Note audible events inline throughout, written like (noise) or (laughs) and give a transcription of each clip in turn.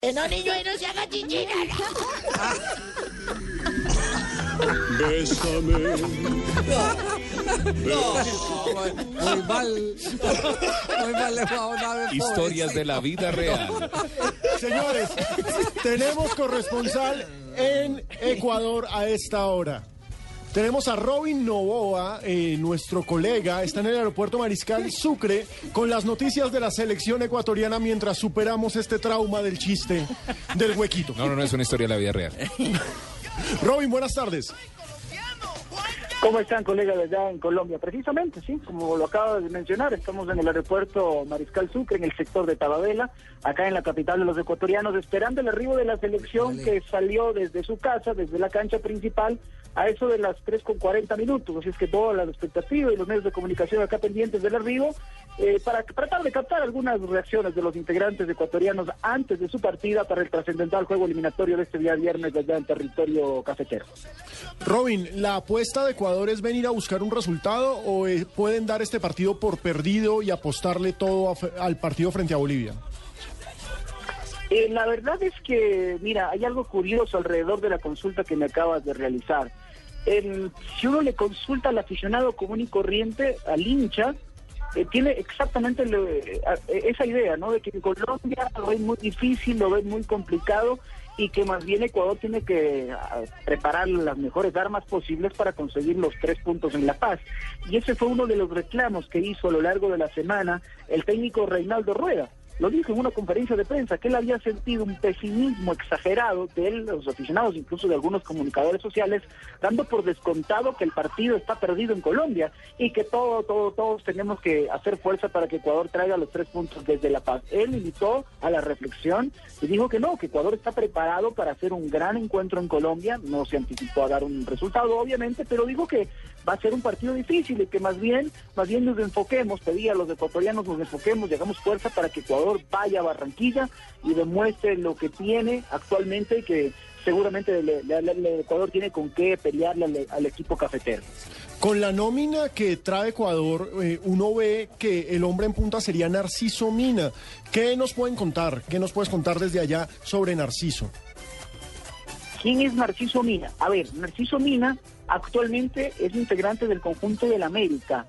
No, niño, y no se haga chichina. (laughs) Bésame. Muy mal. Muy mal le va a una vez, Historias de la vida real. Señores, tenemos corresponsal en Ecuador a esta hora. Tenemos a Robin Novoa, eh, nuestro colega, está en el aeropuerto Mariscal Sucre con las noticias de la selección ecuatoriana mientras superamos este trauma del chiste del huequito. No, no, no es una historia de la vida real. Robin, buenas tardes. ¿Cómo están, colegas allá en Colombia? Precisamente, sí, como lo acaba de mencionar, estamos en el aeropuerto Mariscal Sucre, en el sector de Tababela, acá en la capital de los ecuatorianos, esperando el arribo de la selección que salió desde su casa, desde la cancha principal, a eso de las 3 con 40 minutos. Así es que toda la expectativa y los medios de comunicación acá pendientes del arribo, eh, para tratar de captar algunas reacciones de los integrantes ecuatorianos antes de su partida para el trascendental juego eliminatorio de este día viernes allá en territorio cafetero. Robin, ¿la apuesta de Ecuador es venir a buscar un resultado o eh, pueden dar este partido por perdido y apostarle todo a- al partido frente a Bolivia? Eh, la verdad es que, mira, hay algo curioso alrededor de la consulta que me acabas de realizar. Si uno le consulta al aficionado común y corriente, al hincha, eh, tiene exactamente eh, esa idea, ¿no? De que en Colombia lo es muy difícil, lo ves muy complicado y que más bien Ecuador tiene que preparar las mejores armas posibles para conseguir los tres puntos en La Paz. Y ese fue uno de los reclamos que hizo a lo largo de la semana el técnico Reinaldo Rueda. Lo dijo en una conferencia de prensa que él había sentido un pesimismo exagerado de él, los aficionados, incluso de algunos comunicadores sociales, dando por descontado que el partido está perdido en Colombia y que todo, todo, todos tenemos que hacer fuerza para que Ecuador traiga los tres puntos desde La Paz. Él invitó a la reflexión y dijo que no, que Ecuador está preparado para hacer un gran encuentro en Colombia. No se anticipó a dar un resultado, obviamente, pero dijo que va a ser un partido difícil y que más bien, más bien nos enfoquemos, pedí a los ecuatorianos nos enfoquemos, hagamos fuerza para que Ecuador vaya a Barranquilla y demuestre lo que tiene actualmente que seguramente le- Ecuador tiene con qué pelearle al, al equipo cafetero. Con la nómina que trae Ecuador, eh, uno ve que el hombre en punta sería Narciso Mina. ¿Qué nos pueden contar? ¿Qué nos puedes contar desde allá sobre Narciso? ¿Quién es Narciso Mina? A ver, Narciso Mina actualmente es integrante del conjunto del América,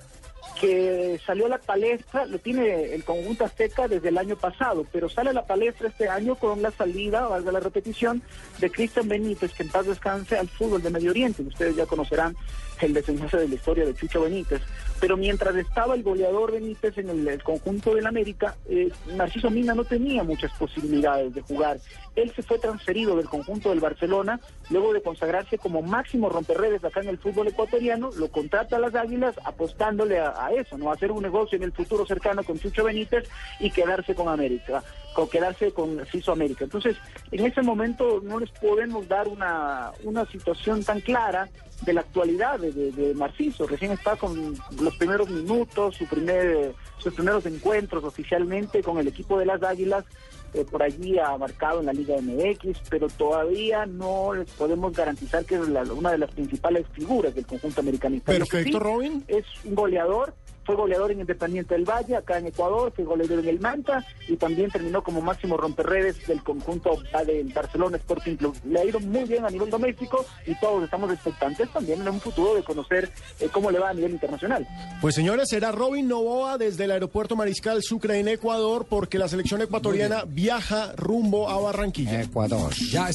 que salió a la palestra, lo tiene el conjunto azteca desde el año pasado, pero sale a la palestra este año con la salida, valga la repetición, de Cristian Benítez, que en paz descanse al fútbol de Medio Oriente. Ustedes ya conocerán el desenlace de la historia de Chucho Benítez. Pero mientras estaba el goleador Benítez en el, el conjunto del América, eh, Narciso Mina no tenía muchas posibilidades de jugar. Él se fue transferido del conjunto del Barcelona, luego de consagrarse como máximo romperredes acá en el fútbol ecuatoriano, lo contrata a las Águilas apostándole a, a eso, ¿no? A hacer un negocio en el futuro cercano con Chucho Benítez y quedarse con América, con quedarse con Ciso América. Entonces, en ese momento no les podemos dar una, una situación tan clara de la actualidad de, de, de Narciso. Recién está con los primeros minutos, su primer, sus primeros encuentros oficialmente con el equipo de las Águilas. eh, por allí ha marcado en la Liga MX, pero todavía no les podemos garantizar que es la- una de las principales figuras del conjunto americanista. Perfecto, sí Robin. Es un goleador, fue goleador en Independiente del Valle, acá en Ecuador, fue goleador en el Manta y también terminó como máximo romperredes del conjunto del Barcelona Sporting Club. Le ha ido muy bien a nivel doméstico y todos estamos expectantes también en un futuro de conocer eh, cómo le va a nivel internacional. Pues señores, será Robin Novoa desde el aeropuerto Mariscal Sucre en Ecuador porque la selección ecuatoriana viaja rumbo a Barranquilla. Ecuador. Ya